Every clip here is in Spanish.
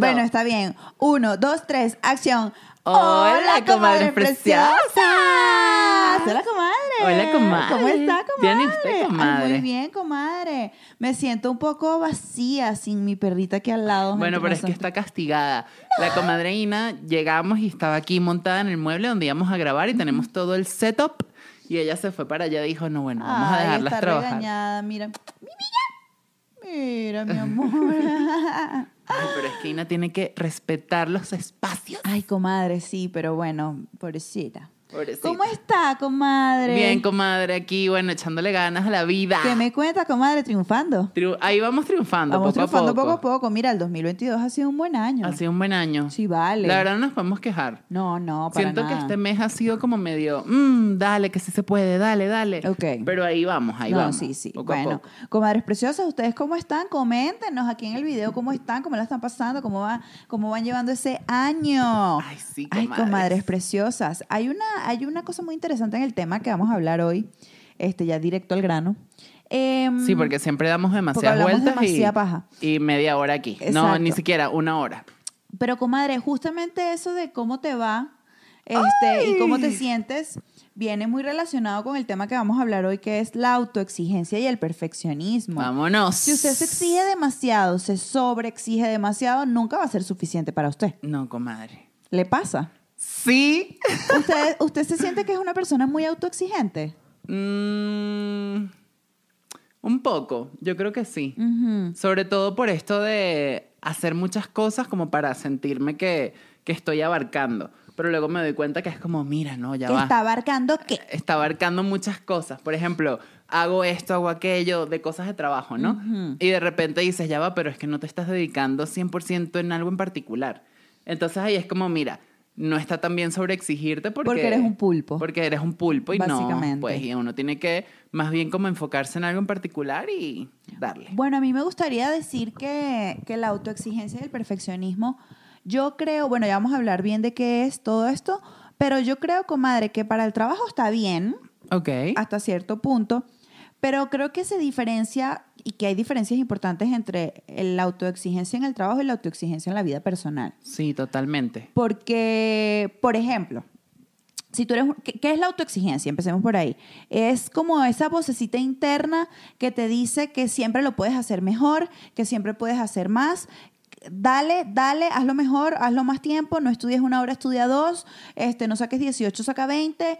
Bueno, está bien. Uno, dos, tres, acción. Hola, comadres preciosas. Hola, comadre. Hola, comadre. ¿Cómo está, comadre? Bien, ¿y usted, Ay, comadre? muy bien, comadre. Me siento un poco vacía sin mi perrita aquí al lado. Bueno, pero es que está castigada. La comadreína llegamos y estaba aquí montada en el mueble donde íbamos a grabar y tenemos todo el setup. Y ella se fue para allá y dijo, no, bueno, vamos a Ay, dejarlas está trabajar. regañada, mira. Mi vida. Mira, mi amor. Ay, pero es que Ina tiene que respetar los espacios. Ay, comadre, sí, pero bueno, pobrecita. Pobrecita. ¿Cómo está, comadre? Bien, comadre, aquí, bueno, echándole ganas a la vida. ¿Qué me cuenta, comadre? Triunfando. Triu- Ahí vamos triunfando, Vamos poco triunfando a poco. poco a poco. Mira, el 2022 ha sido un buen año. Ha sido un buen año. Sí, vale. La verdad no nos podemos quejar. No, no, para Siento que este mes ha sido como medio, "Mm, dale, que sí se puede, dale, dale. Ok. Pero ahí vamos, ahí no, vamos. sí, sí. poco a bueno, poco. comadres preciosas, ¿ustedes cómo están? Coméntenos aquí en el video cómo están, cómo la están pasando, cómo, va, cómo van llevando ese año. Ay, sí, Ay, comadres. comadres preciosas. Hay una, hay una cosa muy interesante en el tema que vamos a hablar hoy, este ya directo al grano. Em, Sí, porque siempre damos demasiadas vueltas demasiada y, paja. y media hora aquí. No, ni siquiera una hora. Pero, comadre, justamente eso de cómo te va este, y cómo te sientes viene muy relacionado con el tema que vamos a hablar hoy, que es la autoexigencia y el perfeccionismo. Vámonos. Si usted se exige demasiado, se sobreexige demasiado, nunca va a ser suficiente para usted. No, comadre. ¿Le pasa? Sí. ¿Usted, usted se siente que es una persona muy autoexigente? Mm, un poco, yo creo que sí. Sobre todo por esto de hacer muchas cosas como para sentirme que, que estoy abarcando. Pero luego me doy cuenta que es como, mira, no, ya ¿Que va. está abarcando qué? está abarcando muchas cosas. Por ejemplo, hago esto, hago aquello, de cosas de trabajo, ¿no? Y de repente dices, ya va, pero es que no te estás dedicando 100% en algo en particular. Entonces ahí es como, mira, no está tan bien sobreexigirte porque... Porque eres un pulpo. Porque eres un pulpo y no, Básicamente. pues, y uno tiene que más bien como enfocarse en algo en particular y darle. Bueno, a mí me gustaría decir que, que la autoexigencia y el perfeccionismo, yo creo, bueno, ya vamos a hablar bien de qué es todo esto, pero yo creo, comadre, que para el trabajo está bien Ok. hasta cierto punto, pero creo que se diferencia y que hay diferencias importantes entre la autoexigencia en el trabajo y la autoexigencia en la vida personal. Sí, totalmente. Porque, por ejemplo, si tú eres, un- ¿qué, qué es la autoexigencia? Empecemos por ahí. Es como esa vocecita interna que te dice que siempre lo puedes hacer mejor, que siempre puedes hacer más. Dale, dale, hazlo mejor, hazlo más tiempo, no estudies una hora, estudia dos, este, no saques 18, saca 20.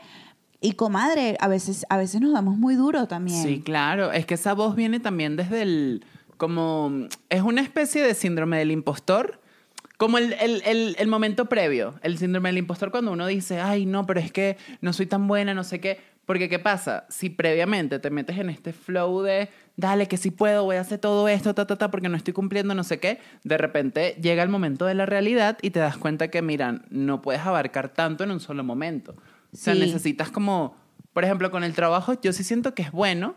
Y comadre, a veces, a veces nos damos muy duro también. Sí, claro. Es que esa voz viene también desde el. Como. Es una especie de síndrome del impostor. Como el, el- el- el momento previo. El síndrome del impostor, cuando uno dice, ay, no, pero es que no soy tan buena, no sé qué. Porque, ¿qué pasa? Si previamente te metes en este flow de, dale, que sí puedo, voy a hacer todo esto, ta, ta, ta, porque no estoy cumpliendo, no sé qué, de repente llega el momento de la realidad y te das cuenta que, mira, no puedes abarcar tanto en un solo momento. O sea, Sí. necesitas como, por ejemplo, con el trabajo, yo sí siento que es bueno,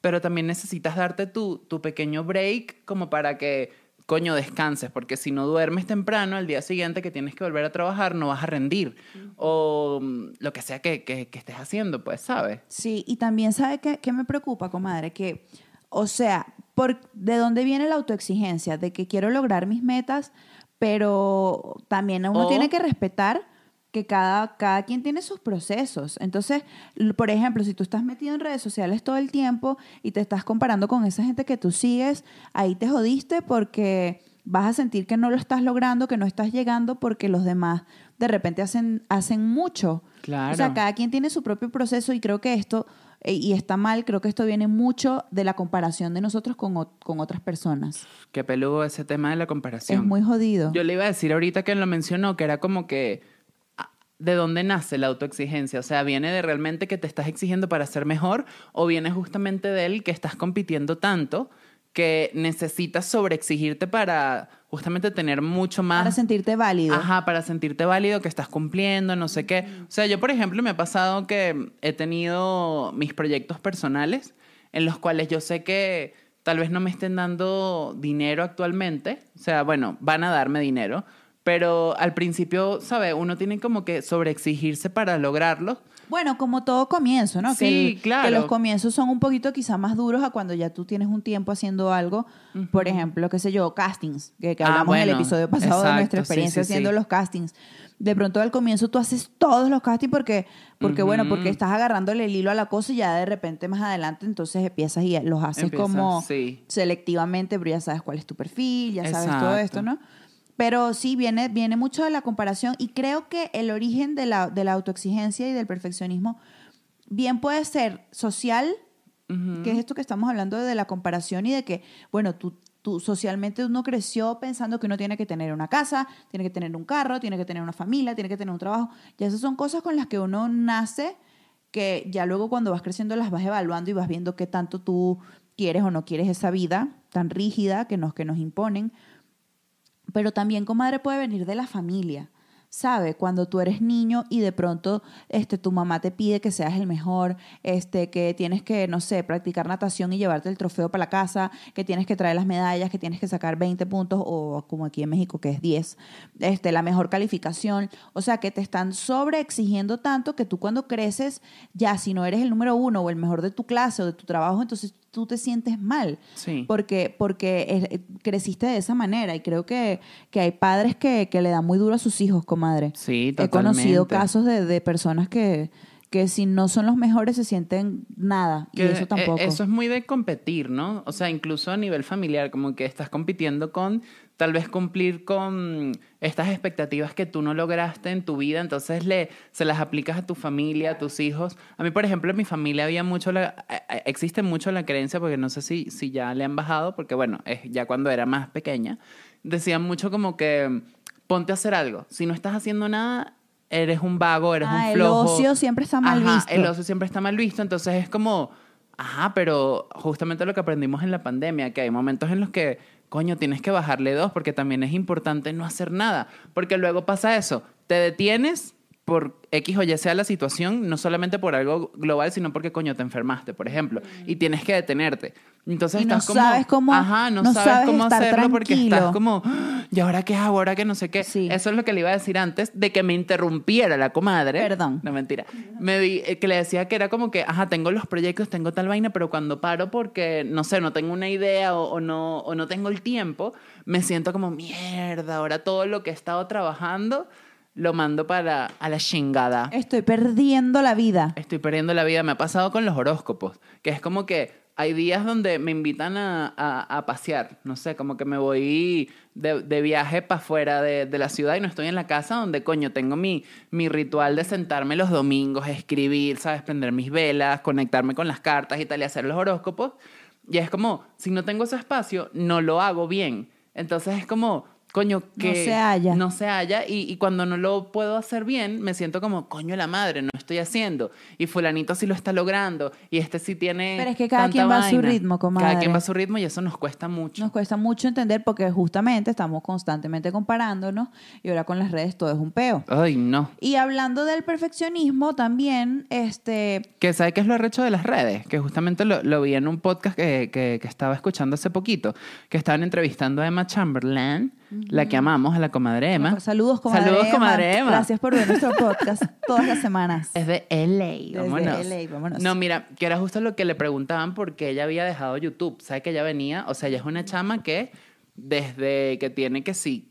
pero también necesitas darte tu, tu pequeño break como para que, coño, descanses, porque si no duermes temprano, al día siguiente que tienes que volver a trabajar, no vas a rendir. O mm, lo que sea que, que- que estés haciendo, pues, ¿sabes? Sí, y también sabe qué, qué me preocupa, comadre, que, o sea, por, ¿de dónde viene la autoexigencia? De que quiero lograr mis metas, pero también uno O- tiene que respetar que cada, cada quien tiene sus procesos. Entonces, por ejemplo, si tú estás metido en redes sociales todo el tiempo y te estás comparando con esa gente que tú sigues, ahí te jodiste porque vas a sentir que no lo estás logrando, que no estás llegando porque los demás de repente hacen, hacen mucho. Claro. O sea, cada quien tiene su propio proceso y creo que esto, eh, y está mal, creo que esto viene mucho de la comparación de nosotros con, con otras personas. Qué peludo ese tema de la comparación. Es muy jodido. Yo le iba a decir ahorita que lo mencionó, que era como que ¿de dónde nace la autoexigencia? O sea, ¿viene de realmente que te estás exigiendo para ser mejor o viene justamente de él que estás compitiendo tanto que necesitas sobreexigirte para justamente tener mucho más... para sentirte válido. Ajá, para sentirte válido, que estás cumpliendo, no sé qué. O sea, yo, por ejemplo, me ha pasado que he tenido mis proyectos personales en los cuales yo sé que tal vez no me estén dando dinero actualmente. O sea, bueno, van a darme dinero. Pero al principio, ¿sabe? Uno tiene como que sobreexigirse para lograrlo. Bueno, como todo comienzo, ¿no? Sí, que el- claro. Que los comienzos son un poquito quizá más duros a cuando ya tú tienes un tiempo haciendo algo. Por ejemplo, qué sé yo, castings, que, que Ah, hablamos en el episodio pasado de nuestra experiencia sí, sí. haciendo los castings. De pronto al comienzo tú haces todos los castings porque, porque bueno, porque estás agarrándole el hilo a la cosa y ya de repente más adelante entonces empiezas y los haces Empiezas, como sí. selectivamente, pero ya sabes cuál es tu perfil, ya sabes todo esto, ¿no? Pero sí, viene, viene mucho de la comparación y creo que el origen de la, de la autoexigencia y del perfeccionismo bien puede ser social, que es esto que estamos hablando de la comparación y de que, bueno, tú, tú socialmente uno creció pensando que uno tiene que tener una casa, tiene que tener un carro, tiene que tener una familia, tiene que tener un trabajo. Y esas son cosas con las que uno nace que ya luego cuando vas creciendo las vas evaluando y vas viendo qué tanto tú quieres o no quieres esa vida tan rígida que nos, que nos imponen. Pero también, comadre, puede venir de la familia. ¿Sabe? Cuando tú eres niño y de pronto este, tu mamá te pide que seas el mejor, este, que tienes que, no sé, practicar natación y llevarte el trofeo para la casa, que tienes que traer las medallas, que tienes que sacar 20 puntos o como aquí en México que es 10, este, la mejor calificación. O sea, que te están sobre exigiendo tanto que tú cuando creces, ya si no eres el número uno o el mejor de tu clase o de tu trabajo, entonces tú te sientes mal Sí. porque, porque creciste de esa manera y creo que, que hay padres que, que le dan muy duro a sus hijos, comadre. Sí, He conocido totalmente. casos de, de personas que, que si no son los mejores se sienten nada y eso eh, tampoco. Eso es muy de competir, ¿no? O sea, incluso a nivel familiar, como que estás compitiendo con tal vez cumplir con estas expectativas que tú no lograste en tu vida, entonces le, se las aplicas a tu familia, a tus hijos. A mí, por ejemplo, en mi familia había mucho, la, eh, eh, existe mucho la creencia, porque no sé si, si ya le han bajado, porque bueno, es ya cuando era más pequeña, decían mucho como que ponte a hacer algo. Si no estás haciendo nada, eres un vago, eres Ah, un el flojo. ocio siempre está mal Ajá, visto. El ocio siempre está mal visto, entonces es como, ajá, pero justamente lo que aprendimos en la pandemia, que hay momentos en los que, coño, tienes que bajarle dos, porque también es importante no hacer nada, porque luego pasa eso, te detienes por X o Y sea la situación, no solamente por algo global, sino porque, coño, te enfermaste, por ejemplo, y tienes que detenerte. Entonces Y no estás como, sabes cómo- ajá, no, no sabes, sabes cómo estar hacerlo porque estás tranquilo. como, "Ah, ¿y ahora qué hago? ¿Ahora qué no sé qué? Sí. Eso es lo que le iba a decir antes de que me interrumpiera la comadre. Perdón. No, mentira. Me di- eh, que le decía que era como que, ajá, tengo los proyectos, tengo tal vaina, pero cuando paro porque, no sé, no tengo una idea o, o no, o no tengo el tiempo, me siento como, mierda, ahora todo lo que he estado trabajando lo mando para a la chingada. Estoy perdiendo la vida. Estoy perdiendo la vida. Me ha pasado con los horóscopos, que es como que hay días donde me invitan a, a- a pasear, no sé, como que me voy de, de viaje para afuera de, de la ciudad y no estoy en la casa donde, coño, tengo mi, mi ritual de sentarme los domingos, escribir, ¿sabes? Prender mis velas, conectarme con las cartas y tal y hacer los horóscopos. Y es como, si no tengo ese espacio, no lo hago bien. Entonces es como, coño, que se halla. no se halla y, y cuando no lo puedo hacer bien, me siento como, coño la madre, no estoy haciendo. Y fulanito sí lo está logrando y este sí tiene Pero es que cada quien va a su ritmo, comadre. Cada quien va a su ritmo y eso nos cuesta mucho. Nos cuesta mucho entender porque justamente estamos constantemente comparándonos y ahora con las redes todo es un peo. Ay, no. Y hablando del perfeccionismo también, este, Que sabe qué es lo arrecho de las redes, que justamente lo, lo vi en un podcast que, que- que estaba escuchando hace poquito, que estaban entrevistando a Emma Chamberlain, la que amamos, a la comadre Emma. saludos comadre Saludos, Emma. comadre Emma. Gracias por ver nuestro podcast todas las semanas. Es de LA, vámonos. LA, vámonos. No, mira, que era justo lo que le preguntaban porque ella había dejado YouTube. ¿Sabe que ella venía? O sea, ella es una chama que desde que tiene que sí,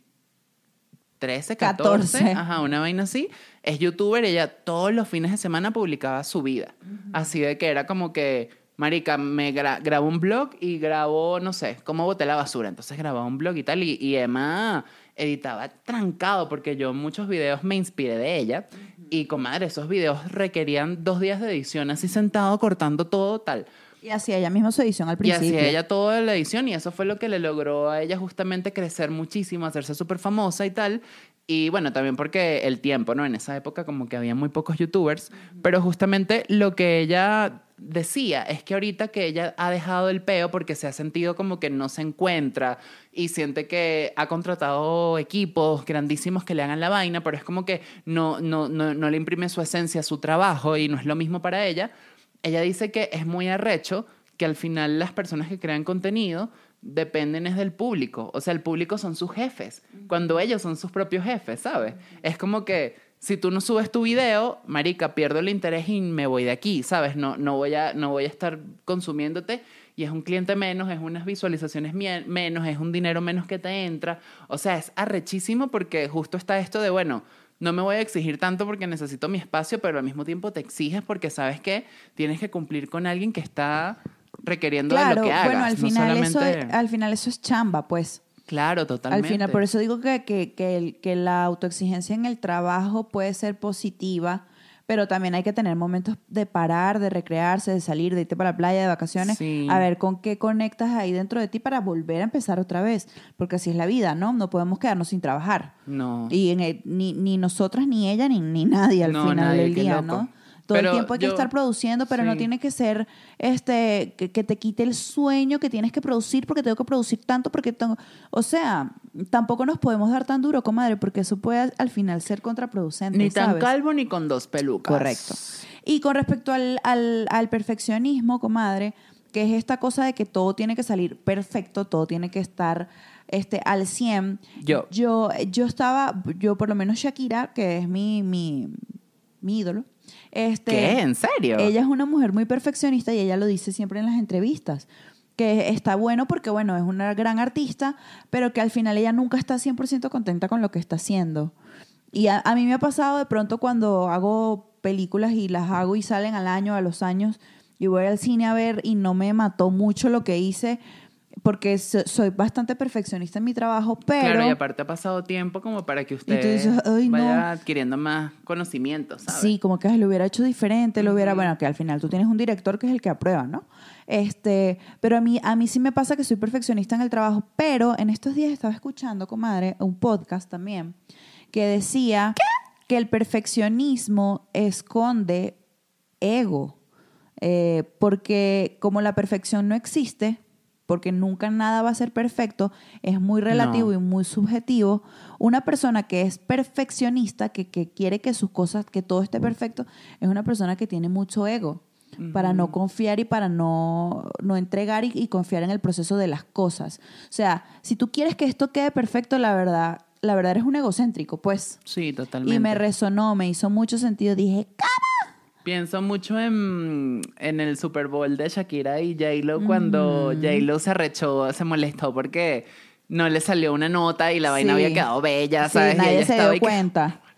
13, 14, 14. ajá, una vaina así, es youtuber, ella todos los fines de semana publicaba su vida. Así de que era como que, marica, me gra- grabo un blog y grabo, no sé, cómo boté la basura. Entonces grababa un blog y tal, y, y Emma editaba trancado porque yo muchos videos me inspiré de ella. Y comadre, esos videos requerían dos días de edición, así sentado cortando todo tal. Y hacía ella misma su edición al Y principio. hacía ella toda la edición y eso fue lo que le logró a ella justamente crecer muchísimo, hacerse súper famosa y tal. Y bueno, también porque el tiempo, ¿no? En esa época como que había muy pocos youtubers, pero justamente lo que ella decía es que ahorita que ella ha dejado el peo porque se ha sentido como que no se encuentra y siente que ha contratado equipos grandísimos que le hagan la vaina, pero es como que no, no, no, no le imprime su esencia su trabajo y no es lo mismo para ella. Ella dice que es muy arrecho que al final las personas que crean contenido dependen es del público. O sea, el público son sus jefes, cuando ellos son sus propios jefes, ¿sabes? Es como que si tú no subes tu video, marica, pierdo el interés y me voy de aquí, ¿sabes? No, no, voy, a, no voy a estar consumiéndote y es un cliente menos, es unas visualizaciones menos, es un dinero menos que te entra. O sea, es arrechísimo porque justo está esto de, bueno, no me voy a exigir tanto porque necesito mi espacio, pero al mismo tiempo te exiges porque sabes que tienes que cumplir con alguien que está requiriendo de lo que hagas. bueno, al no final, eso, solamente- al final eso es chamba, pues. Claro, totalmente. Al final, por eso digo que, que, que, el- que la autoexigencia en el trabajo puede ser positiva, pero también hay que tener momentos de parar, de recrearse, de salir, de irte para la playa, de vacaciones, Sí. a ver con qué conectas ahí dentro de ti para volver a empezar otra vez, porque así es la vida, ¿no? No podemos quedarnos sin trabajar. No. Y en el- ni, ni nosotras, ni ella, ni, ni nadie al No, final nadie, del día. ¿no? Todo Pero el tiempo hay que yo- estar produciendo, pero no tiene que ser este que, que te quite el sueño que tienes que producir porque tengo que producir tanto porque tengo, o sea, tampoco nos podemos dar tan duro, comadre, porque eso puede al final ser contraproducente, Ni tan ¿sabes? calvo ni con dos pelucas. Correcto. Y con respecto al, al, al perfeccionismo, comadre, que es esta cosa de que todo tiene que salir perfecto, todo tiene que estar este, al 100. Yo. Yo, yo estaba, yo por lo menos Shakira, que es mi, mi, mi ídolo. Este, ¿Qué? ¿En serio? Ella es una mujer muy perfeccionista y ella lo dice siempre en las entrevistas. Que está bueno porque, bueno, es una gran artista, pero que al final ella nunca está 100% contenta con lo que está haciendo. Y a, a mí me ha pasado de pronto cuando hago películas y las hago y salen al año, a los años, y voy al cine a ver y no me mató mucho lo que hice, porque so- soy bastante perfeccionista en mi trabajo, pero... Claro, y aparte ha pasado tiempo como para que usted dices, vaya adquiriendo más conocimientos, ¿sabes? Sí, como que "Ay, lo hubiera hecho diferente, lo hubiera, bueno, que al final tú tienes un director que es el que aprueba, ¿no? Este, pero a mí, a mí sí me pasa que soy perfeccionista en el trabajo, pero en estos días estaba escuchando, comadre, un podcast también, que decía que el perfeccionismo esconde ego, eh, porque como la perfección no existe, porque nunca nada va a ser perfecto, es muy relativo No. y muy subjetivo. Una persona que es perfeccionista, que, que quiere que sus cosas, que todo esté perfecto, es una persona que tiene mucho ego para no confiar y para no, no entregar y, y confiar en el proceso de las cosas. O sea, si tú quieres que esto quede perfecto, la verdad, la verdad eres un egocéntrico, pues. Sí, totalmente. Y me resonó, me hizo mucho sentido. Dije, Pienso mucho en, en el Super Bowl de Shakira y J-Lo cuando J-Lo se arrechó, se molestó porque no le salió una nota y la vaina Sí. había quedado bella, Sí, ¿sabes? Y nadie ella se estaba dio que- cuenta.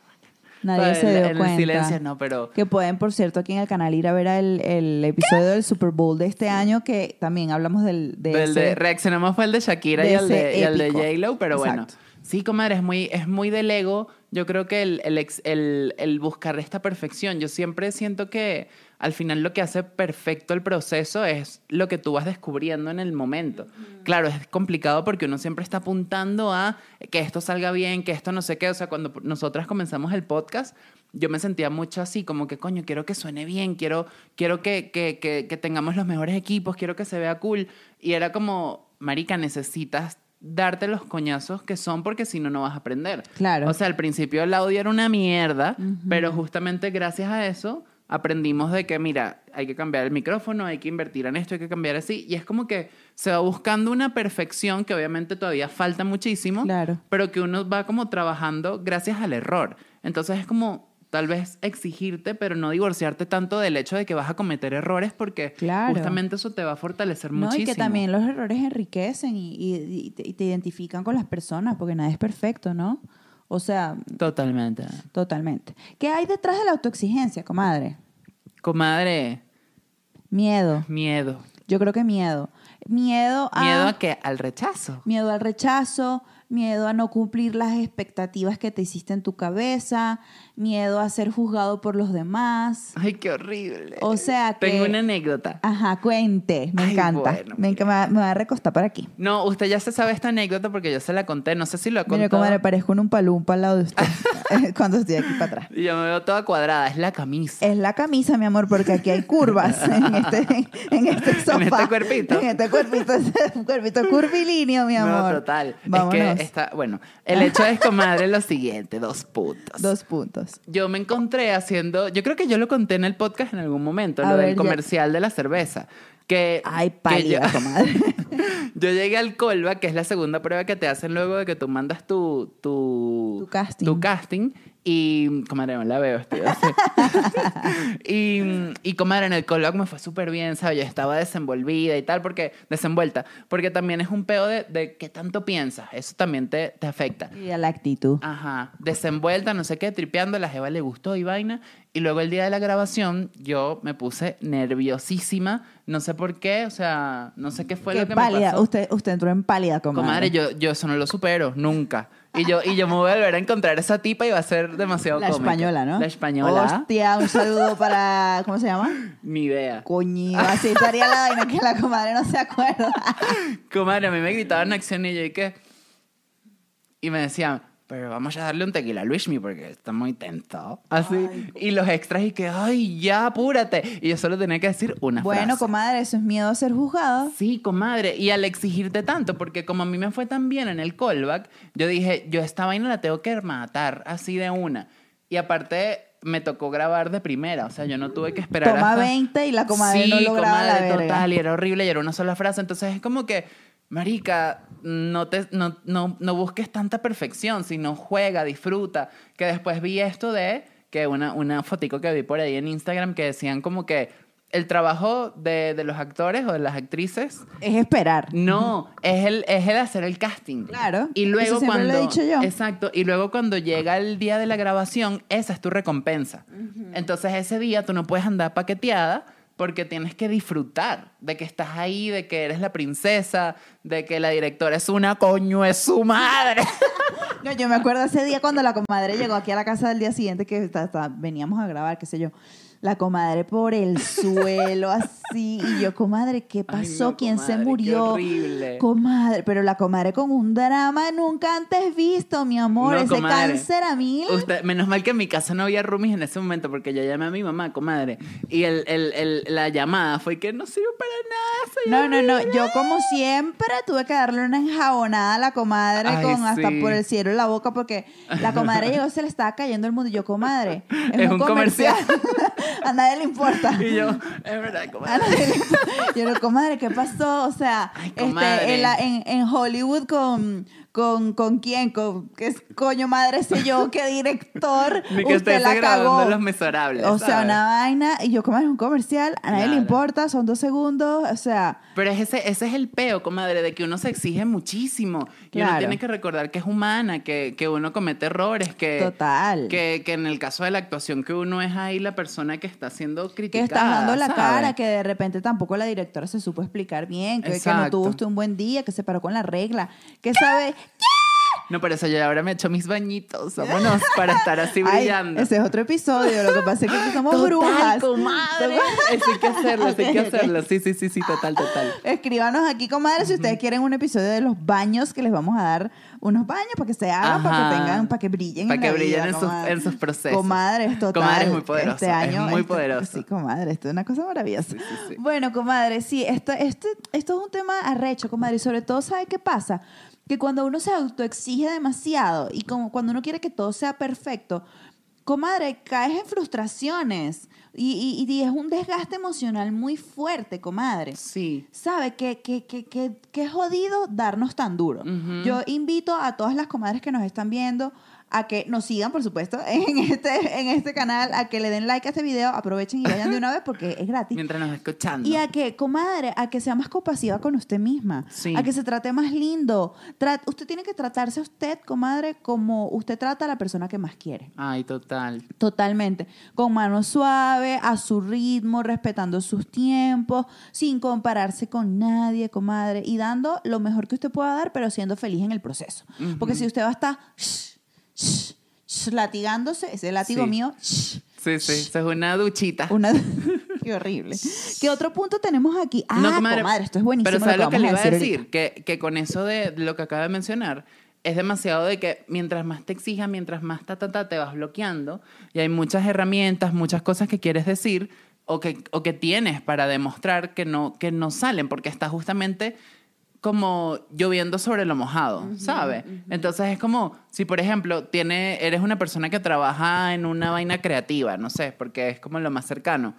Nadie se dio en el cuenta. silencio, no, pero- Que pueden, por cierto, aquí en el canal ir a ver el, el episodio del Super Bowl de este año, que también hablamos del, de El de, ese- reaccionamos fue el de Shakira de y el de, y el de. J-Lo, pero bueno. Sí, comadre, es muy, es muy del ego. Yo creo que el, el, ex- el- el buscar esta perfección, yo siempre siento que al final lo que hace perfecto el proceso es lo que tú vas descubriendo en el momento. Claro, es complicado porque uno siempre está apuntando a que esto salga bien, que esto no sé qué. O sea, cuando nosotras comenzamos el podcast, yo me sentía mucho así, como que, coño, quiero que suene bien, quiero, quiero que, que, que, que tengamos los mejores equipos, quiero que se vea cool. Y era como, marica, necesitas darte los coñazos que son porque si no, no vas a aprender. Claro. O sea, al principio el audio era una mierda, pero justamente gracias a eso aprendimos de que, mira, hay que cambiar el micrófono, hay que invertir en esto, hay que cambiar así. Y es como que se va buscando una perfección que obviamente todavía falta muchísimo, Claro. pero que uno va como trabajando gracias al error. Entonces es como tal vez exigirte, pero no divorciarte tanto del hecho de que vas a cometer errores porque Claro. justamente eso te va a fortalecer No, muchísimo. y que también los errores enriquecen y, y- y te, y te identifican con las personas, porque nadie es perfecto, ¿no? O sea, Totalmente. totalmente. ¿Qué hay detrás de la autoexigencia, comadre? Comadre, Miedo. miedo. Yo creo que miedo. Miedo a... ¿Miedo a qué? Al rechazo. Miedo al rechazo, miedo a no cumplir las expectativas que te hiciste en tu cabeza, miedo a ser juzgado por los demás. Ay, qué horrible. O sea que... Tengo una anécdota. Ajá, cuente, me Ay, encanta. bueno, me, me va- me va a recostar para aquí. No, usted ya se sabe esta anécdota porque yo se la conté. No sé si lo Mire contado. cómo le parezco un umpalumpa al lado de usted cuando estoy aquí para atrás. Y yo me veo toda cuadrada. Es la camisa. Es la camisa, mi amor, porque aquí hay curvas en este, en este sofá. este cuerpito. En este cuerpito, es un cuerpito curvilíneo, mi amor. No, total. Vámonos. Es que está... Bueno, el hecho es, comadre, lo siguiente. Dos puntos. Dos puntos. Yo me encontré haciendo... Yo creo que yo lo conté en el podcast en algún momento. A lo ver, del ya- comercial de la cerveza. Que, Ay, que pálida, yo- comadre. Yo llegué al Colva, que es la segunda prueba que te hacen luego de que tú mandas tu, tu, Tu casting. tu casting, Y, comadre, no la veo, estoy así. y, y, comadre, en el coloquio me fue súper bien, ¿sabes? Yo estaba desenvolvida y tal, porque, desenvuelta, porque también es un peo de, de qué tanto piensas, eso también te, te afecta. Y a la actitud. Ajá, desenvuelta, no sé qué, tripeando, la jeva le gustó y vaina. Y luego el día de la grabación yo me puse nerviosísima, no sé por qué, o sea, no sé qué fue lo que pálida. me pasó. Usted, usted entró en pálida, comadre. Comadre, yo, yo eso no lo supero, nunca. Y yo, y yo me voy a volver a encontrar esa tipa y va a ser demasiado La española, ¿no? La española. Hostia, un saludo para... ¿Cómo se llama? Ni idea. Coño, así estaría la vaina que la comadre no se acuerda. Comadre, a mí me gritaban acción y yo, ¿y qué? Y me decían, pero vamos a darle un tequila a Luismi porque está muy tenso. Así. y los extras y que, ay, ya, apúrate. Y yo solo tenía que decir una Bueno, frase. comadre, eso es miedo a ser juzgado. Sí, comadre. Y al exigirte tanto, porque como a mí me fue tan bien en el callback, yo dije, yo esta vaina la tengo que matar así de una. Y aparte, me tocó grabar de primera. O sea, yo no tuve que esperar Toma hasta... 20 y la comadre sí, no lograba comadre, la verga. total. Y era horrible y era una sola frase. Entonces es como que, marica, no, te, no, no, no busques tanta perfección, sino juega, disfruta. Que después vi esto de que una, una fotico que vi por ahí en Instagram que decían como que el trabajo de, de los actores o de las actrices Es esperar. no, es el, es el hacer el casting. Claro, Y luego eso cuando. lo he dicho yo. Exacto. Y luego cuando llega el día de la grabación, esa es tu recompensa. Entonces ese día tú no puedes andar paqueteada porque tienes que disfrutar de que estás ahí, de que eres la princesa, de que la directora es una coño, es su madre. No, yo me acuerdo ese día cuando la comadre llegó aquí a la casa del día siguiente que está- está- veníamos a grabar, qué sé yo. La comadre por el suelo, así. Y yo, comadre, ¿qué Ay, pasó? no, ¿Quién se comadre, qué murió? horrible. Comadre, pero la comadre con un drama nunca antes visto, mi amor. No, Ese comadre. cáncer a mil. Usted, menos mal que en mi casa no había roomies en ese momento porque yo llamé a mi mamá, comadre. Y el, el, el- la llamada fue que no sirve para nada. soy No, no, no. horrible". Yo, como siempre, tuve que darle una enjabonada a la comadre Ay, con hasta por el cielo en la boca porque la comadre llegó, se le estaba cayendo el mundo. Y yo, comadre, es, Es un, un comercial. comercial. a nadie le importa. Y yo, es verdad, A comadre. nadie le importa. Yo no, comadre, ¿qué pasó? O sea, Ay, este, en, la- en- en Hollywood con, con, con quién, con qué coño madre sé yo, qué director. Ni que usted la cagó. Los Miserables. O sea, una vaina. Y yo, comadre, es un comercial. A nadie le importa, son dos segundos. O sea, Pero es ese, ese es el peo, comadre, de que uno se exige muchísimo. Y uno tiene que recordar que es humana, que, que uno comete errores, que, total. que, que en el caso de la actuación, que uno es ahí la persona que está siendo que criticada. estás dando la ¿sabes? cara, que de repente tampoco la directora se supo explicar bien, que, que no usted un buen día, que se paró con la regla, que sabe... No, por eso yo ahora me echo mis bañitos, vámonos, para estar así Ay, brillando. ese es otro episodio, lo que pasa es que somos Total, brujas. comadre. Eso hay que hacerlo, eso hay que hacerlo. Sí, sí, sí, sí, total, total. Escríbanos aquí, comadre, si ustedes quieren un episodio de los baños, que les vamos a dar unos baños para que se hagan, para que tengan, para que brillen. Para en que la brillen vida, en sus- en sus procesos. Comadre, es total. Comadre es muy poderoso, Este es año, muy este- poderoso. Sí, comadre, esto es una cosa maravillosa. Sí, sí, sí. Bueno, comadre, sí, esto, esto, esto es un tema arrecho, comadre, y sobre todo, ¿sabe qué pasa? Que cuando uno se autoexige demasiado y como cuando uno quiere que todo sea perfecto, comadre, caes en frustraciones y, y- y es un desgaste emocional muy fuerte, comadre. Sí. ¿Sabe que, que, que, que, que jodido darnos tan duro? Yo invito a todas las comadres que nos están viendo a que nos sigan, por supuesto, en este, en este canal, a que le den like a este video, aprovechen y vayan de una vez porque es gratis. Mientras nos escuchando. Y a que, comadre, a que sea más compasiva con usted misma. Sí. A que se trate más lindo. Usted tiene que tratarse a usted, comadre, como usted trata a la persona que más quiere. Ay, total. Totalmente. Con mano suave, a su ritmo, respetando sus tiempos, sin compararse con nadie, comadre, y dando lo mejor que usted pueda dar, pero siendo feliz en el proceso. Porque si usted va a estar shh, shh, shh, latigándose, ese látigo Sí. mío, shh, Sí, sí. Eso es una duchita. una... Qué horrible. ¿Qué otro punto tenemos aquí? Ah, No, comadre, esto es buenísimo. Pero ¿sabes lo que le iba a decir? Que, que con eso de lo que acaba de mencionar, es demasiado de que mientras más te exijas, mientras más ta, ta, ta, te vas bloqueando, y hay muchas herramientas, muchas cosas que quieres decir o que, o que tienes para demostrar que no, que no salen, porque estás justamente como lloviendo sobre lo mojado, ¿sabes? Entonces es como, si por ejemplo tiene, eres una persona que trabaja en una vaina creativa, no sé, porque es como lo más cercano,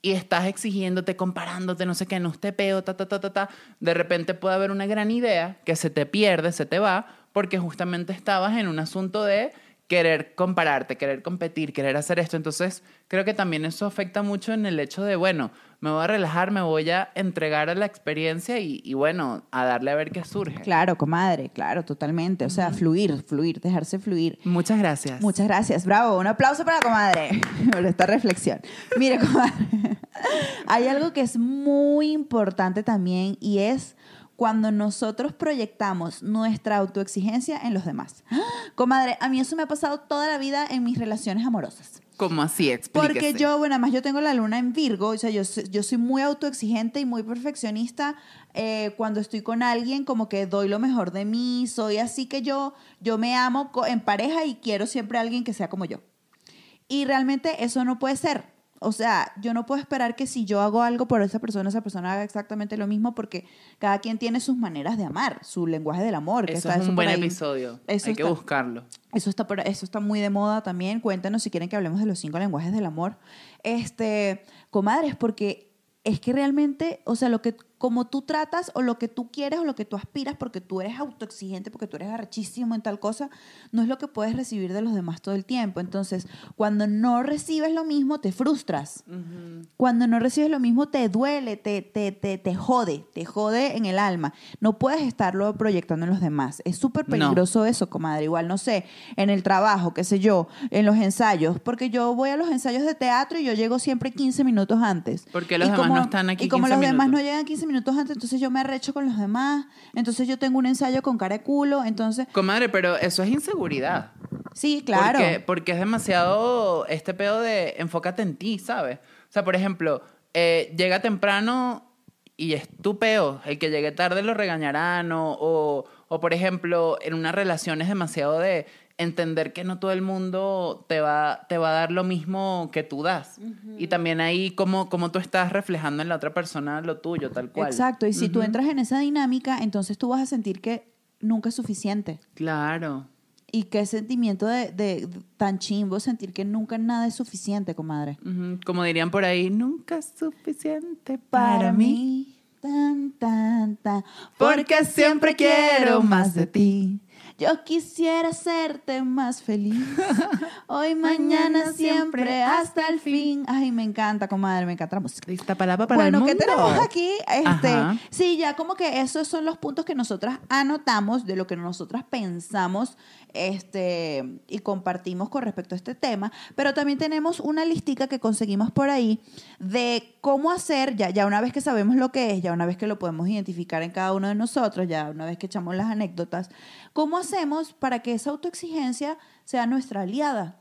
y estás exigiéndote, comparándote, no sé qué, no te peo, ta, ta, ta, ta, ta, de repente puede haber una gran idea que se te pierde, se te va, porque justamente estabas en un asunto de querer compararte, querer competir, querer hacer esto. Entonces, creo que también eso afecta mucho en el hecho de, bueno, me voy a relajar, me voy a entregar a la experiencia y, y bueno, a darle a ver qué surge. Claro, comadre, claro, totalmente. O sea, fluir, fluir, dejarse fluir. Muchas gracias. Muchas gracias, bravo. Un aplauso para la comadre por esta reflexión. Mire, comadre, hay algo que es muy importante también y es cuando nosotros proyectamos nuestra autoexigencia en los demás. Comadre, a mí eso me ha pasado toda la vida en mis relaciones amorosas. ¿Cómo así? Explíquese. Porque yo, bueno, además yo tengo la luna en Virgo, o sea, yo, soy- yo soy muy autoexigente y muy perfeccionista. eh, cuando estoy con alguien, como que doy lo mejor de mí, soy así que yo, yo me amo en pareja y quiero siempre a alguien que sea como yo. Y realmente eso no puede ser. O sea, yo no puedo esperar que si yo hago algo por esa persona, esa persona haga exactamente lo mismo porque cada quien tiene sus maneras de amar, su lenguaje del amor. que Eso está es un buen episodio. Eso Hay que buscarlo. Eso está, eso está muy de moda también. Cuéntanos si quieren que hablemos de los cinco lenguajes del amor. Este, comadres, porque es que realmente, o sea, lo que, como tú tratas o lo que tú quieres o lo que tú aspiras porque tú eres autoexigente, porque tú eres arrechísimo en tal cosa, no es lo que puedes recibir de los demás todo el tiempo. Entonces, cuando no recibes lo mismo, te frustras. Cuando no recibes lo mismo, te duele, te, te, te, te jode, te jode en el alma. No puedes estarlo proyectando en los demás. Es súper No. peligroso eso, comadre. Igual, no sé, en el trabajo, qué sé yo, en los ensayos, porque yo voy a los ensayos de teatro y yo llego siempre 15 minutos antes. Porque los Y demás como- no están aquí Y como 15 los demás no llegan 15 minutos antes, entonces yo me arrecho con los demás. Entonces yo tengo un ensayo con cara de culo. Entonces, Comadre, pero eso es inseguridad. sí, claro. Porque, porque es demasiado este pedo de enfócate en ti, ¿sabes? O sea, por ejemplo, eh, llega temprano y es tu peo. El que llegue tarde lo regañarán. O, o, o, por ejemplo, en una relación es demasiado de entender que no todo el mundo te va, te va a dar lo mismo que tú das. Y también ahí como, como tú estás reflejando en la otra persona lo tuyo, tal cual. Exacto. Y si tú entras en esa dinámica, entonces tú vas a sentir que nunca es suficiente. Claro. Y qué sentimiento de, de- de- tan chimbo sentir que nunca nada es suficiente, comadre. Ujú. Como dirían por ahí, nunca es suficiente para, mí. Tan, tan, tan. Porque siempre quiero más de ti. Yo quisiera hacerte más feliz. Hoy, mañana, siempre, hasta el fin. Ay, me encanta, comadre, me encanta la música. Lista palabra para bueno, el ¿qué mundo. tenemos aquí? Este, Ajá. sí, ya como que esos son los puntos que nosotras anotamos de lo que nosotras pensamos este, y compartimos con respecto a este tema, pero también tenemos una listica que conseguimos por ahí de cómo hacer, ya, ya una vez que sabemos lo que es, ya una vez que lo podemos identificar en cada uno de nosotros, ya una vez que echamos las anécdotas, ¿cómo hacemos para que esa autoexigencia sea nuestra aliada?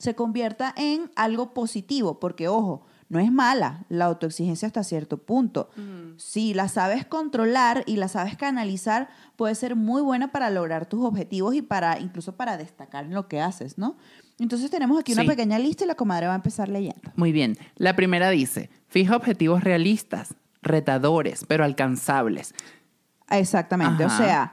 se convierta en algo positivo, porque ojo, no es mala la autoexigencia hasta cierto punto. Si la sabes controlar y la sabes canalizar, puede ser muy buena para lograr tus objetivos y para incluso para destacar en lo que haces, ¿no? Entonces tenemos aquí una Sí. pequeña lista y la comadre va a empezar leyendo. Muy bien. La primera dice, fija objetivos realistas, retadores, pero alcanzables. Exactamente, o Ajá. sea,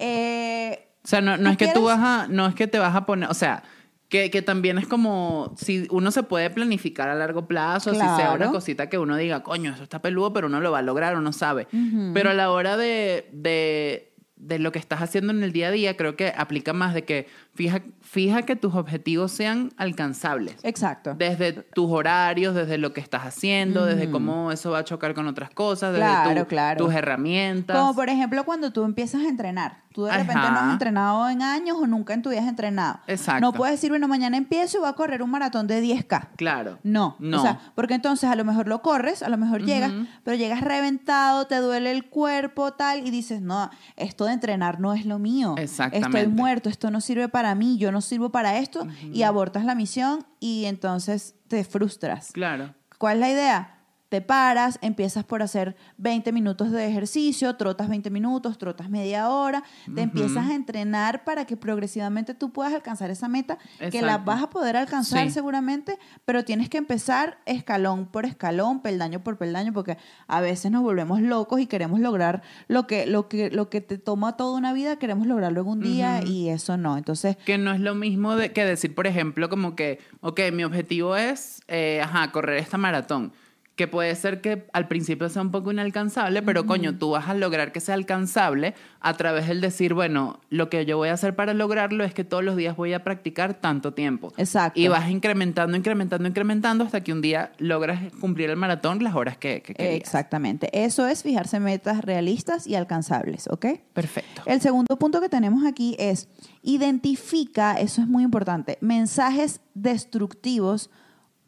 eh, O sea, no, no ¿Tú es que tú vas a, no es que te vas a poner, o sea, que, que también es como si uno se puede planificar a largo plazo, si sea una cosita que uno diga, coño, eso está peludo, pero uno lo va a lograr, uno sabe. Pero a la hora de, de, de lo que estás haciendo en el día a día, creo que aplica más de que fija, fija que tus objetivos sean alcanzables. exacto. Desde tus horarios, desde lo que estás haciendo, desde cómo eso va a chocar con otras cosas, desde Claro, tu- claro. tus herramientas. Como por ejemplo cuando tú empiezas a entrenar. Tú de repente Ajá. no has entrenado en años o nunca en tu vida has entrenado. Exacto. No puedes decir, bueno, mañana empiezo y voy a correr un maratón de 10K. Claro. No. No. O sea, porque entonces a lo mejor lo corres, a lo mejor llegas, pero llegas reventado, te duele el cuerpo, tal, y dices, no, esto de entrenar no es lo mío. Exactamente. Estoy muerto, esto no sirve para mí, yo no sirvo para esto, y abortas la misión y entonces te frustras. Claro. ¿Cuál es la idea? Te paras, empiezas por hacer 20 minutos de ejercicio, trotas 20 minutos, trotas media hora, te empiezas a entrenar para que progresivamente tú puedas alcanzar esa meta, que la vas a poder alcanzar Sí. seguramente, pero tienes que empezar escalón por escalón, peldaño por peldaño, porque a veces nos volvemos locos y queremos lograr lo que, lo que, lo que te toma toda una vida, queremos lograrlo en un día y eso no. Entonces, Que no es lo mismo de, que decir, por ejemplo, como que, ok, mi objetivo es, eh, ajá, correr esta maratón. Que puede ser que al principio sea un poco inalcanzable, pero coño, tú vas a lograr que sea alcanzable a través del decir, bueno, lo que yo voy a hacer para lograrlo es que todos los días voy a practicar tanto tiempo. Exacto. Y vas incrementando, incrementando, incrementando hasta que un día logras cumplir el maratón las horas que, que querías. Exactamente. Eso es fijarse metas realistas y alcanzables, ¿ok? Perfecto. El segundo punto que tenemos aquí es identifica, eso es muy importante, mensajes destructivos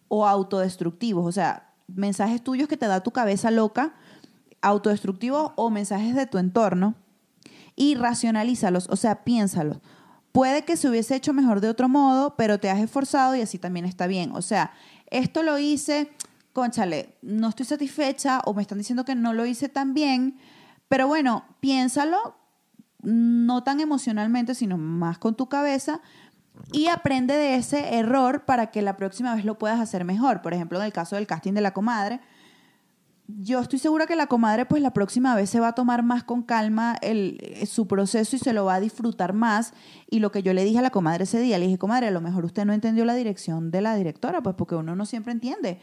o autodestructivos, o sea, mensajes tuyos que te da tu cabeza loca, autodestructivos o mensajes de tu entorno y racionalízalos, o sea, piénsalos. Puede que se hubiese hecho mejor de otro modo, pero te has esforzado y así también está bien. O sea, esto lo hice, conchale, no estoy satisfecha o me están diciendo que no lo hice tan bien, pero bueno, piénsalo, no tan emocionalmente, sino más con tu cabeza y aprende de ese error para que la próxima vez lo puedas hacer mejor. Por ejemplo, en el caso del casting de la comadre, yo estoy segura que la comadre, pues la próxima vez se va a tomar más con calma el, eh, su proceso y se lo va a disfrutar más. Y lo que yo le dije a la comadre ese día, le dije, comadre, a lo mejor usted no entendió la dirección de la directora, pues porque uno no siempre entiende.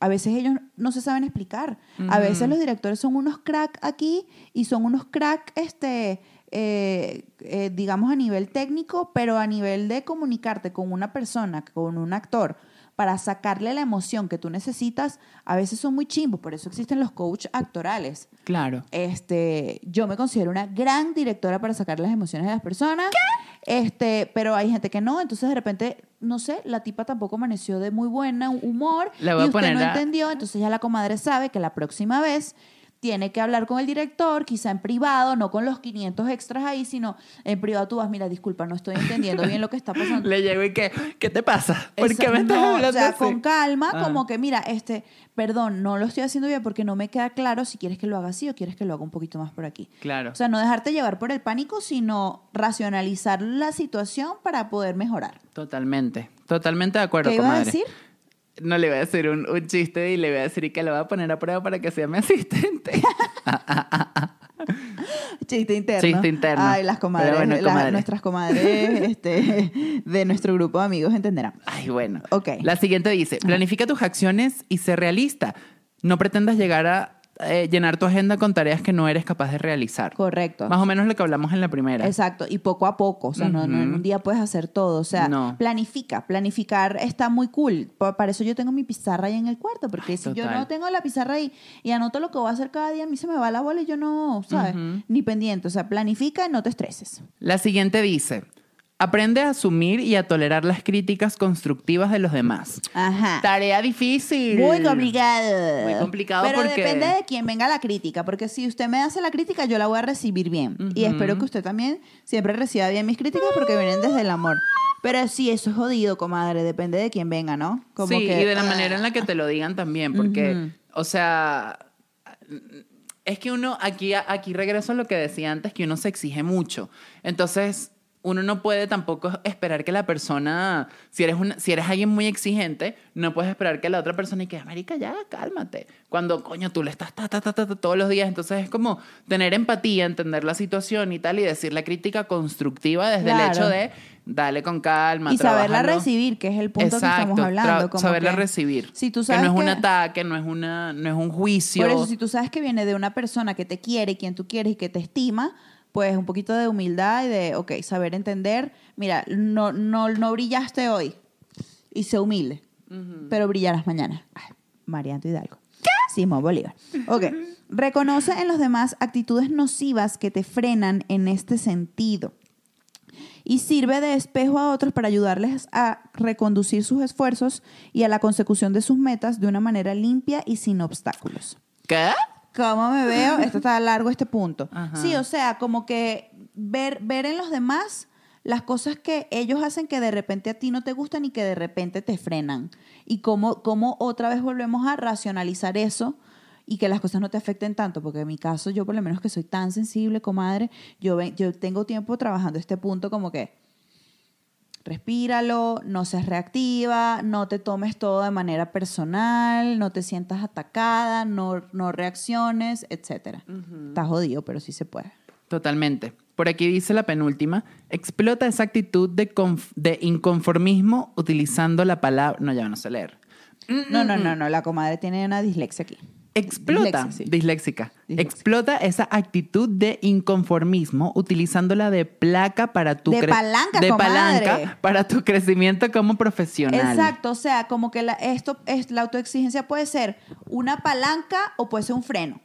A veces ellos no se saben explicar. A veces los directores son unos crack aquí y son unos crack, este, eh, eh, digamos, a nivel técnico, pero a nivel de comunicarte con una persona, con un actor, para sacarle la emoción que tú necesitas, a veces son muy chimbos, por eso existen los coach actorales. Claro. Este, yo me considero una gran directora para sacar las emociones de las personas. Este, pero hay gente que no, entonces de repente, no sé, la tipa tampoco amaneció de muy buena humor Le voy y a usted poner no a- entendió, entonces ya la comadre sabe que la próxima vez tiene que hablar con el director, quizá en privado, no con los 500 extras ahí, sino en privado tú vas, mira, disculpa, no estoy entendiendo bien lo que está pasando. Le llego y que, ¿qué te pasa? ¿Por Eso- qué me estás no, hablando O sea, así? con calma, Ah. como que, mira, este, perdón, no lo estoy haciendo bien porque no me queda claro si quieres que lo haga así o quieres que lo haga un poquito más por aquí. Claro. O sea, no dejarte llevar por el pánico, sino racionalizar la situación para poder mejorar. Totalmente. Totalmente de acuerdo, ¿Qué iba a decir? No le voy a decir un, un chiste y le voy a decir que lo voy a poner a prueba para que sea mi asistente. Chiste interno. Chiste interno. Ay, las comadres, bueno, las- comadre. nuestras comadres este, de nuestro grupo de amigos entenderán. Ay, bueno. Ok. La siguiente dice, planifica tus acciones y sé realista. No pretendas llegar a eh, llenar tu agenda con tareas que no eres capaz de realizar. Correcto. Más o menos lo que hablamos en la primera. Exacto, y poco a poco, o sea, no, no en un día puedes hacer todo, o sea, No. planifica, planificar está muy cool, Pa- para eso yo tengo mi pizarra ahí en el cuarto, porque Ay, si yo no tengo la pizarra ahí y anoto lo que voy a hacer cada día, a mí se me va la bola y yo no, ¿sabes? Ni pendiente, o sea, planifica y no te estreses. La siguiente dice, aprende a asumir y a tolerar las críticas constructivas de los demás. Ajá. Tarea difícil. Muy complicado. Muy complicado Pero porque- depende de quién venga la crítica, porque si usted me hace la crítica, yo la voy a recibir bien. Y Ujú. espero que usted también siempre reciba bien mis críticas porque vienen desde el amor. Pero sí, eso es jodido, comadre, depende de quién venga, ¿no? Como sí, que- y de la manera en la que te lo digan también, porque, Ujú. o sea, es que uno, aquí, aquí regreso a lo que decía antes, que uno se exige mucho. Entonces, uno no puede tampoco esperar que la persona, si eres, una, si eres alguien muy exigente, no puedes esperar que la otra persona y que, marica, ya, cálmate. Cuando, coño, tú le estás ta, ta, ta, ta, ta, todos los días. Entonces, es como tener empatía, entender la situación y tal, y decir la crítica constructiva desde el hecho de, dale con calma, Y saberla recibir, que es el punto que Exacto, estamos hablando. como saberla que- recibir. Si tú que sabes no es un que- ataque, no es, una, no es un juicio. Por eso, si tú sabes que viene de una persona que te quiere, quien tú quieres y que te estima, pues un poquito de humildad y de, ok, saber entender, mira, no, no, no brillaste hoy y sé humilde, pero brillarás mañana. Ay, Marianto Hidalgo. Simón Bolívar. Ok. Reconoce en los demás actitudes nocivas que te frenan en este sentido y sirve de espejo a otros para ayudarles a reconducir sus esfuerzos y a la consecución de sus metas de una manera limpia y sin obstáculos. ¿Qué? ¿Cómo me veo? Esto está largo este punto. Ajá. Sí, o sea, como que ver, ver en los demás las cosas que ellos hacen que de repente a ti no te gustan y que de repente te frenan. Y cómo, cómo otra vez volvemos a racionalizar eso y que las cosas no te afecten tanto. Porque en mi caso, yo por lo menos que soy tan sensible, comadre, yo, ven- yo tengo tiempo trabajando este punto como que respíralo, no seas reactiva, no te tomes todo de manera personal, no te sientas atacada, no, no reacciones, etc. Está jodido, pero sí se puede. Totalmente. Por aquí dice la penúltima, explota esa actitud de, de inconformismo utilizando la palabra, no, ya no sé leer, No, no, no, no. La comadre tiene una dislexia aquí. Explota, Dislexia, sí. disléxica. Disléxica. Explota esa actitud de inconformismo utilizándola de placa para tu De palanca, de palanca para tu crecimiento como profesional. Exacto, o sea, como que la, esto es la autoexigencia puede ser una palanca o puede ser un freno.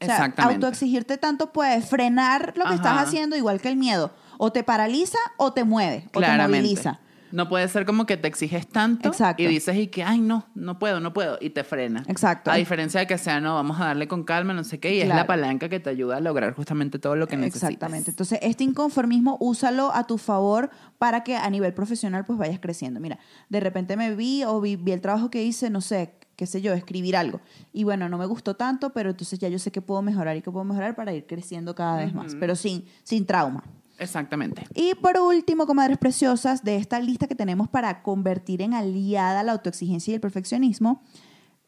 O sea, Exactamente. autoexigirte tanto puede frenar lo que estás haciendo igual que el miedo. O te paraliza o te mueve, o te moviliza. No puede ser como que te exiges tanto Exacto. y dices y que, ay, no, no puedo, no puedo, y te frena. Exacto. A diferencia de que sea, no, vamos a darle con calma, no sé qué, y es la palanca que te ayuda a lograr justamente todo lo que necesitas. Exactamente. Entonces, este inconformismo úsalo a tu favor para que a nivel profesional pues vayas creciendo. Mira, de repente me vi o vi, vi el trabajo que hice, no sé, qué sé yo, escribir algo. Y bueno, no me gustó tanto, pero entonces ya yo sé que puedo mejorar y que puedo mejorar para ir creciendo cada vez más, pero sin, sin trauma. Exactamente. Y por último, comadres preciosas, de esta lista que tenemos para convertir en aliada la autoexigencia y el perfeccionismo,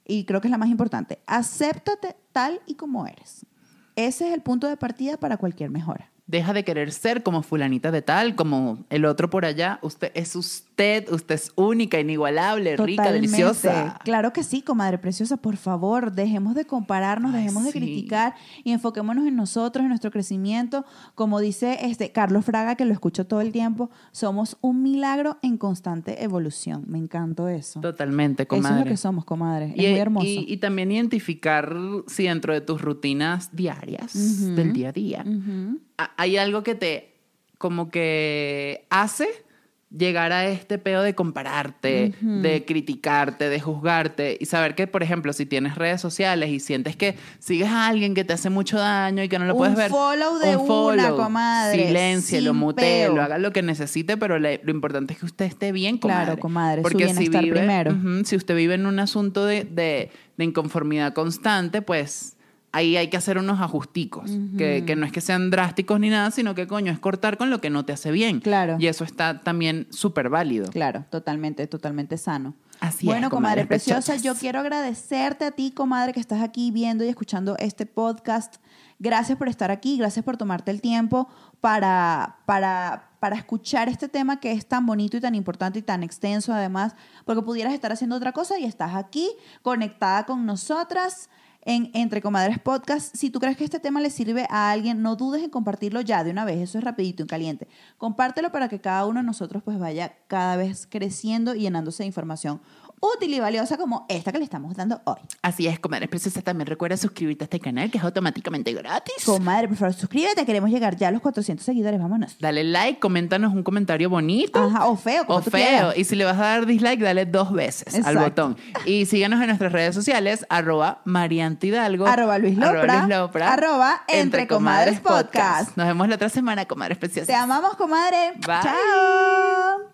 y creo que es la más importante, acéptate tal y como eres. Ese es el punto de partida para cualquier mejora. Deja de querer ser como fulanita de tal, como el otro por allá. Usted es usted, usted es única, inigualable, rica, deliciosa. Claro que sí, comadre preciosa, por favor, dejemos de compararnos, Ay, dejemos de criticar y enfoquémonos en nosotros, en nuestro crecimiento. Como dice este Carlos Fraga, que lo escucho todo el tiempo, somos un milagro en constante evolución. Me encantó eso. Totalmente, Eso es comadre. lo que somos, comadre. Es Y, muy hermoso. y- y también identificar si dentro de tus rutinas diarias, del día a día, hay algo que te como que hace llegar a este pedo de compararte, de criticarte, de juzgarte y saber que, por ejemplo, si tienes redes sociales y sientes que sigues a alguien que te hace mucho daño y que no lo Un puedes ver, follow de una, comadre, siléncielo, sin mutelo, peo. haga lo que necesite, pero le- lo importante es que usted esté bien, comadre. Claro, comadre, su Porque si vive, primero. Si usted vive en un asunto de, de- de inconformidad constante, pues ahí hay que hacer unos ajusticos, que, que no es que sean drásticos ni nada, sino que coño, es cortar con lo que no te hace bien. Claro. Y eso está también súper válido. Claro, totalmente, totalmente sano. Así bueno, es, comadre comadres preciosa, preciosas. yo quiero agradecerte a ti, comadre, que estás aquí viendo y escuchando este podcast. Gracias por estar aquí, gracias por tomarte el tiempo para, para, para escuchar este tema que es tan bonito y tan importante y tan extenso además, porque pudieras estar haciendo otra cosa y estás aquí conectada con nosotras en Entre Comadres Podcast. Si tú crees que este tema le sirve a alguien, no dudes en compartirlo ya de una vez. Eso es rapidito, en caliente. Compártelo para que cada uno de nosotros pues vaya cada vez creciendo y llenándose de información útil y valiosa como esta que le estamos dando hoy. Así es, comadres preciosas. También recuerda suscribirte a este canal, que es automáticamente gratis. Comadre, por favor, suscríbete. Queremos llegar ya a los 400 seguidores. Vámonos. Dale like, coméntanos un comentario bonito. Ajá, o feo, como o tú feo. quieras. Y si le vas a dar dislike, dale dos veces al botón. Y síganos en nuestras redes sociales, arroba Marianta Hidalgo. Arroba Luis Lopra, Luis Lopra, arroba Entre Comadres Podcast. Nos vemos la otra semana, comadres preciosas. Te amamos, comadre. Bye. Chao.